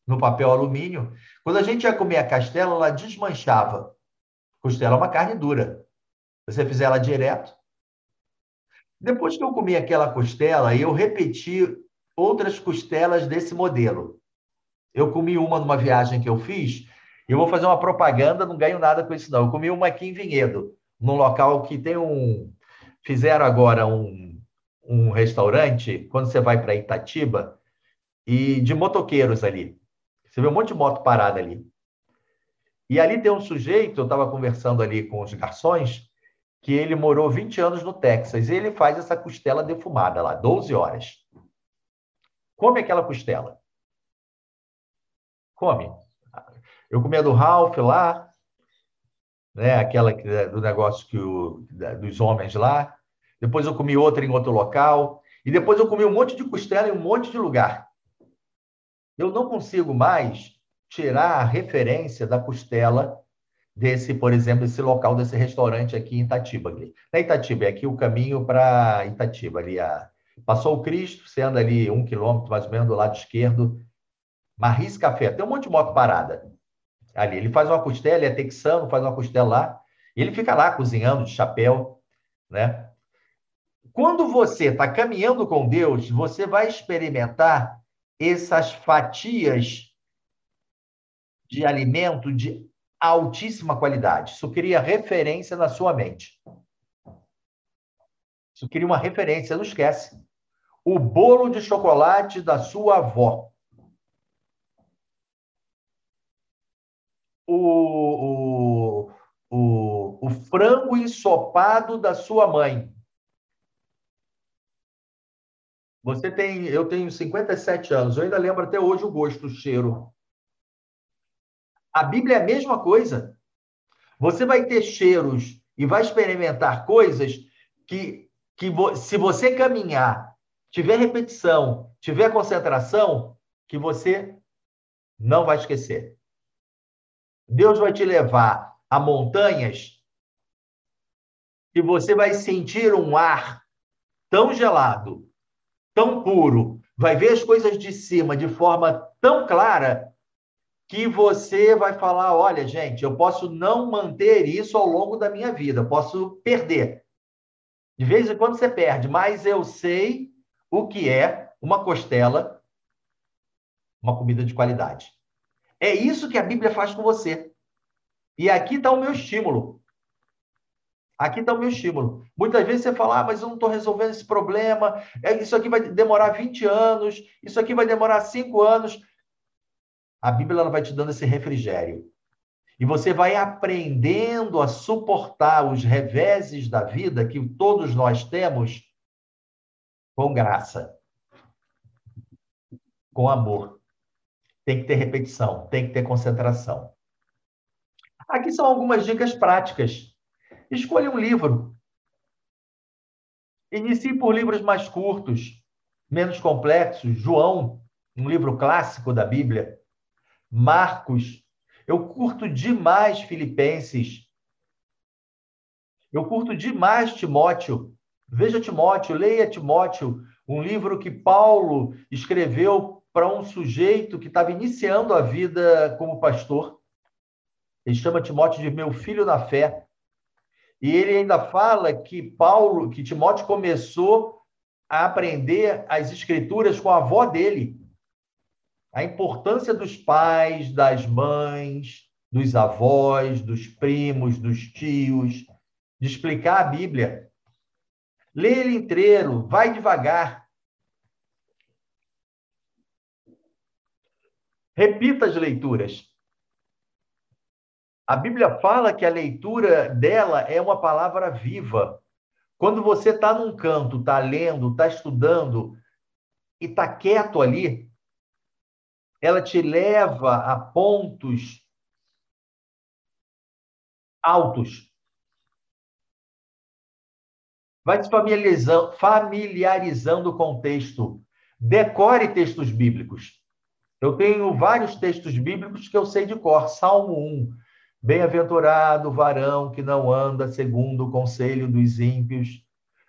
no papel alumínio. Quando a gente ia comer a costela, ela desmanchava. Costela é uma carne dura. Você fizer ela direto. Depois que eu comi aquela costela, eu repeti outras costelas desse modelo. Eu comi uma numa viagem que eu fiz, eu vou fazer uma propaganda, não ganho nada com isso, não. Eu comi uma aqui em Vinhedo, num local que tem um, fizeram agora um, um restaurante, quando você vai para Itatiba, e de motoqueiros ali. Você vê um monte de moto parada ali. E ali tem um sujeito, eu estava conversando ali com os garçons, que ele morou 20 anos no Texas, e ele faz essa costela defumada lá, 12 horas. Come aquela costela. Come. Eu comia do Ralph lá, né? Aquela do negócio que o, dos homens lá. Depois eu comi outra em outro local. E depois eu comi um monte de costela em um monte de lugar. Eu não consigo mais tirar a referência da costela desse, por exemplo, esse local desse restaurante aqui em Itatiba. Na Itatiba, é aqui o caminho para Itatiba, ali a... Passou o Cristo, você anda ali um quilômetro mais ou menos do lado esquerdo, Marris Café, tem um monte de moto parada ali. Ele faz uma costela, ele é texano, faz uma costela lá, e ele fica lá cozinhando de chapéu, né? Quando você está caminhando com Deus, você vai experimentar essas fatias de alimento de altíssima qualidade. Isso cria referência na sua mente. Isso cria uma referência, não esquece. O bolo de chocolate da sua avó. O, o, o, o frango ensopado da sua mãe. Você tem, eu tenho 57 anos, eu ainda lembro até hoje o gosto, o cheiro. A Bíblia é a mesma coisa. Você vai ter cheiros e vai experimentar coisas que, que se você caminhar, tiver repetição, tiver concentração, que você não vai esquecer. Deus vai te levar a montanhas e você vai sentir um ar tão gelado, tão puro, vai ver as coisas de cima de forma tão clara que você vai falar: olha, gente, eu posso não manter isso ao longo da minha vida, posso perder. De vez em quando você perde, mas eu sei o que é uma costela, uma comida de qualidade. É isso que a Bíblia faz com você. E aqui está o meu estímulo. Aqui está o meu estímulo. Muitas vezes você fala, ah, mas eu não estou resolvendo esse problema, é, isso aqui vai demorar 20 anos, isso aqui vai demorar 5 anos. A Bíblia ela vai te dando esse refrigério. E você vai aprendendo a suportar os reveses da vida que todos nós temos com graça, com amor. Tem que ter repetição, tem que ter concentração. Aqui são algumas dicas práticas. Escolha um livro. Inicie por livros mais curtos, menos complexos. João, um livro clássico da Bíblia. Marcos. Eu curto demais Filipenses. Eu curto demais Timóteo. Veja Timóteo, leia Timóteo, um livro que Paulo escreveu para um sujeito que estava iniciando a vida como pastor. Ele chama Timóteo de meu filho na fé. E ele ainda fala que Paulo, que Timóteo começou a aprender as escrituras com a avó dele. A importância dos pais, das mães, dos avós, dos primos, dos tios, de explicar a Bíblia. Lê ele inteiro, vai devagar. Repita as leituras. A Bíblia fala que a leitura dela é uma palavra viva. Quando você está num canto, está lendo, está estudando e está quieto ali, ela te leva a pontos altos. Vai se familiarizando, familiarizando com o texto. Decore textos bíblicos. Eu tenho vários textos bíblicos que eu sei de cor. Salmo 1. Bem-aventurado o varão que não anda segundo o conselho dos ímpios.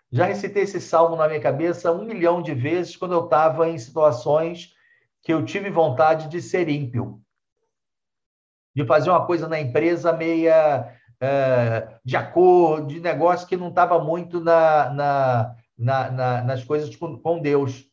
Já recitei esse salmo na minha cabeça um milhão de vezes quando eu estava em situações que eu tive vontade de ser ímpio. De fazer uma coisa na empresa meia é, de acordo, de negócio que não estava muito na, na, na, na, nas coisas com, com Deus.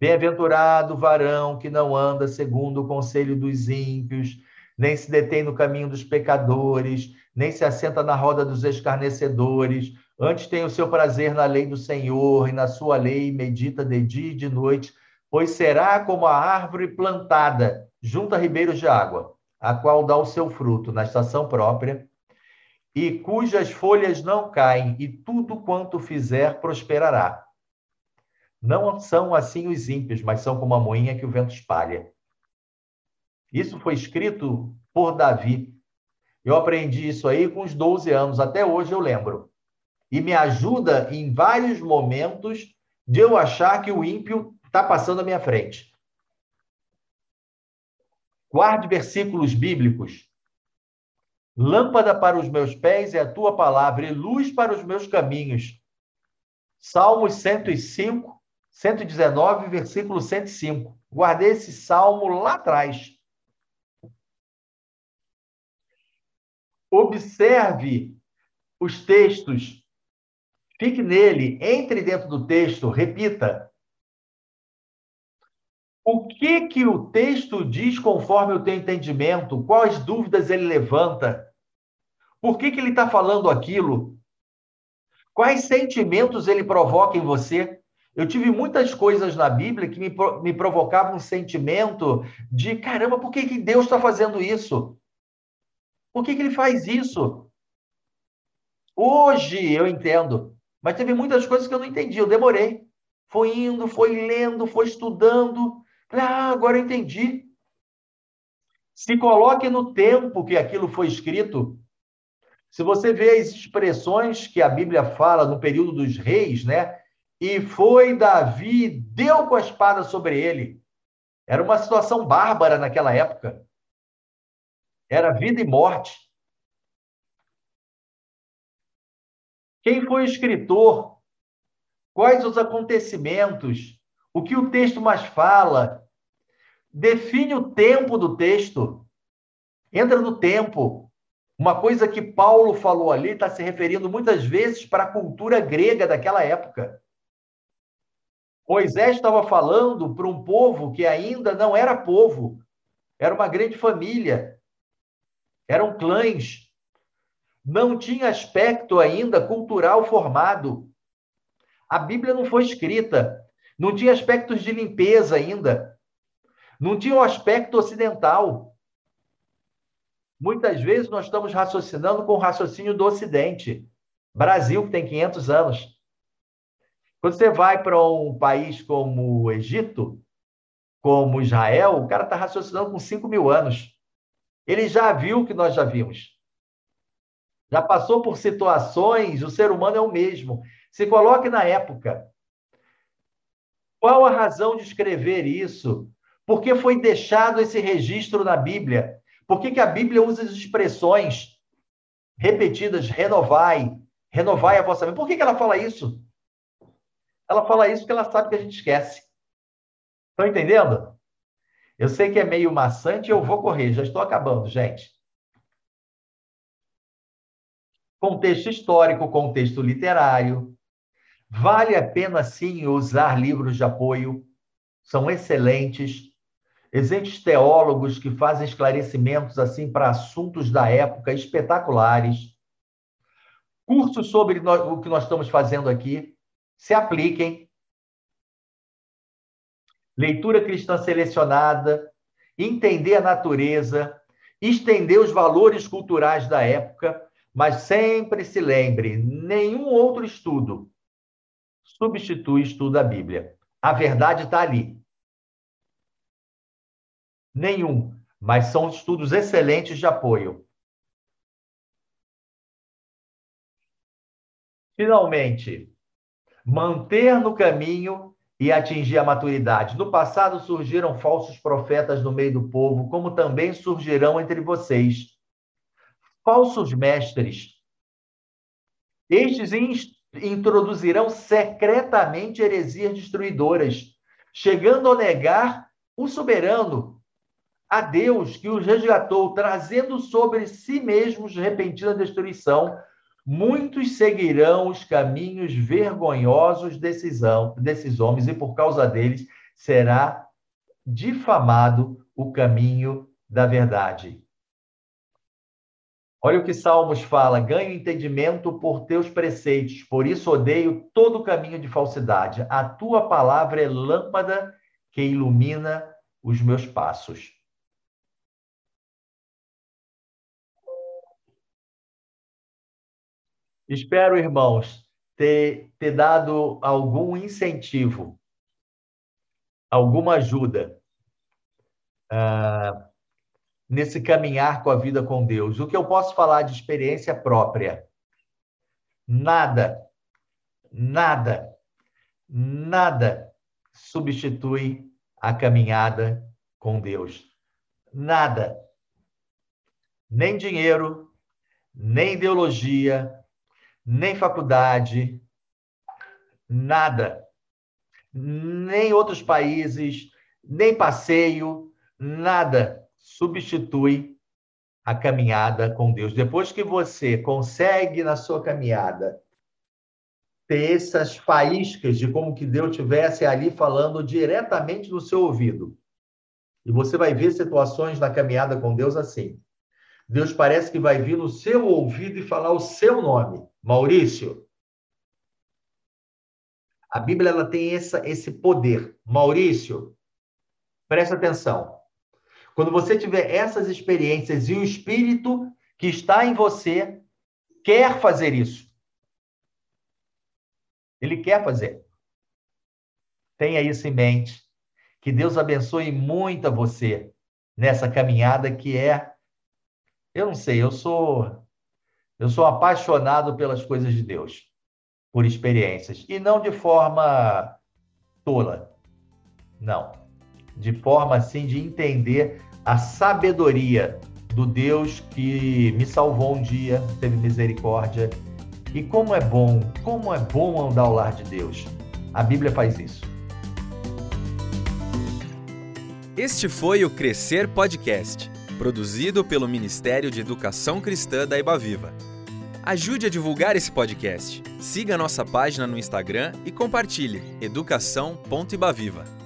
Bem-aventurado o varão que não anda segundo o conselho dos ímpios, nem se detém no caminho dos pecadores, nem se assenta na roda dos escarnecedores. Antes tem o seu prazer na lei do Senhor, e na sua lei medita de dia e de noite, pois será como a árvore plantada junto a ribeiros de água, a qual dá o seu fruto na estação própria, e cujas folhas não caem, e tudo quanto fizer prosperará. Não são assim os ímpios, mas são como a moinha que o vento espalha. Isso foi escrito por Davi. Eu aprendi isso aí com uns 12 anos, até hoje eu lembro. E me ajuda em vários momentos de eu achar que o ímpio está passando à minha frente. Guarde versículos bíblicos. Lâmpada para os meus pés é a tua palavra e luz para os meus caminhos. Salmos 105, 119, versículo 105. Guardei esse salmo lá atrás. Observe os textos. Fique nele, entre dentro do texto, repita. O que que o texto diz conforme o teu entendimento? Quais dúvidas ele levanta? Por que que ele está falando aquilo? Quais sentimentos ele provoca em você? Eu tive muitas coisas na Bíblia que me, me provocavam um sentimento de caramba, por que, que Deus está fazendo isso? Por que, que ele faz isso? Hoje eu entendo, mas teve muitas coisas que eu não entendi, eu demorei. Foi indo, foi lendo, foi estudando. Ah, agora eu entendi. Se coloque no tempo que aquilo foi escrito. Se você vê as expressões que a Bíblia fala no período dos reis, né? E foi Davi, deu com a espada sobre ele. Era uma situação bárbara naquela época. Era vida e morte. Quem foi o escritor? Quais os acontecimentos? O que o texto mais fala? Define o tempo do texto. Entra no tempo. Uma coisa que Paulo falou ali está se referindo muitas vezes para a cultura grega daquela época. Moisés estava falando para um povo que ainda não era povo, era uma grande família, eram clãs, não tinha aspecto ainda cultural formado. A Bíblia não foi escrita, não tinha aspectos de limpeza ainda, não tinha o um aspecto ocidental. Muitas vezes nós estamos raciocinando com o raciocínio do Ocidente. Brasil, que tem 500 anos. Quando você vai para um país como o Egito, como Israel, o cara está raciocinando com 5 mil anos. Ele já viu o que nós já vimos. Já passou por situações, o ser humano é o mesmo. Se coloque na época. Qual a razão de escrever isso? Por que foi deixado esse registro na Bíblia? Por que, que a Bíblia usa as expressões repetidas, renovai, renovai a vossa mente? Por que, que ela fala isso? Ela fala isso porque ela sabe que a gente esquece. Estão entendendo? Eu sei que é meio maçante, eu vou correr, já estou acabando, gente. Contexto histórico, contexto literário. Vale a pena, sim, usar livros de apoio, são excelentes. Existem teólogos que fazem esclarecimentos assim para assuntos da época espetaculares. Cursos sobre o que nós estamos fazendo aqui, se apliquem. Leitura cristã selecionada, entender a natureza, estender os valores culturais da época, mas sempre se lembre: nenhum outro estudo substitui o estudo da Bíblia. A verdade está ali. Nenhum, mas são estudos excelentes de apoio. Finalmente, manter no caminho e atingir a maturidade. No passado surgiram falsos profetas no meio do povo, como também surgirão entre vocês falsos mestres. Estes introduzirão secretamente heresias destruidoras, chegando a negar o soberano, a Deus que os resgatou, trazendo sobre si mesmos repentina destruição. Muitos seguirão os caminhos vergonhosos desses, desses homens, e por causa deles será difamado o caminho da verdade. Olha o que Salmos fala: ganho entendimento por teus preceitos, por isso odeio todo caminho de falsidade. A tua palavra é lâmpada que ilumina os meus passos. Espero, irmãos, ter, ter dado algum incentivo, alguma ajuda. Uh, nesse caminhar com a vida com Deus. O que eu posso falar de experiência própria? Nada, nada, nada substitui a caminhada com Deus. Nada. Nem dinheiro, nem ideologia, nem faculdade, nada. Nem outros países, nem passeio, nada substitui a caminhada com Deus. Depois que você consegue na sua caminhada ter essas faíscas de como que Deus tivesse ali falando diretamente no seu ouvido. E você vai ver situações na caminhada com Deus assim. Deus parece que vai vir no seu ouvido e falar o seu nome, Maurício. A Bíblia ela tem essa, esse poder. Maurício, presta atenção. Quando você tiver essas experiências e o espírito que está em você quer fazer isso. Ele quer fazer. Tenha isso em mente. Que Deus abençoe muito a você nessa caminhada que é eu não sei, eu sou eu sou apaixonado pelas coisas de Deus, por experiências e não de forma tola. Não. De forma assim de entender a sabedoria do Deus que me salvou um dia, teve misericórdia. E como é bom, como é bom andar ao lar de Deus. A Bíblia faz isso. Este foi o Crescer Podcast, produzido pelo Ministério de Educação Cristã da Ibaviva. Ajude a divulgar esse podcast. Siga nossa página no Instagram e compartilhe educação.ibaviva.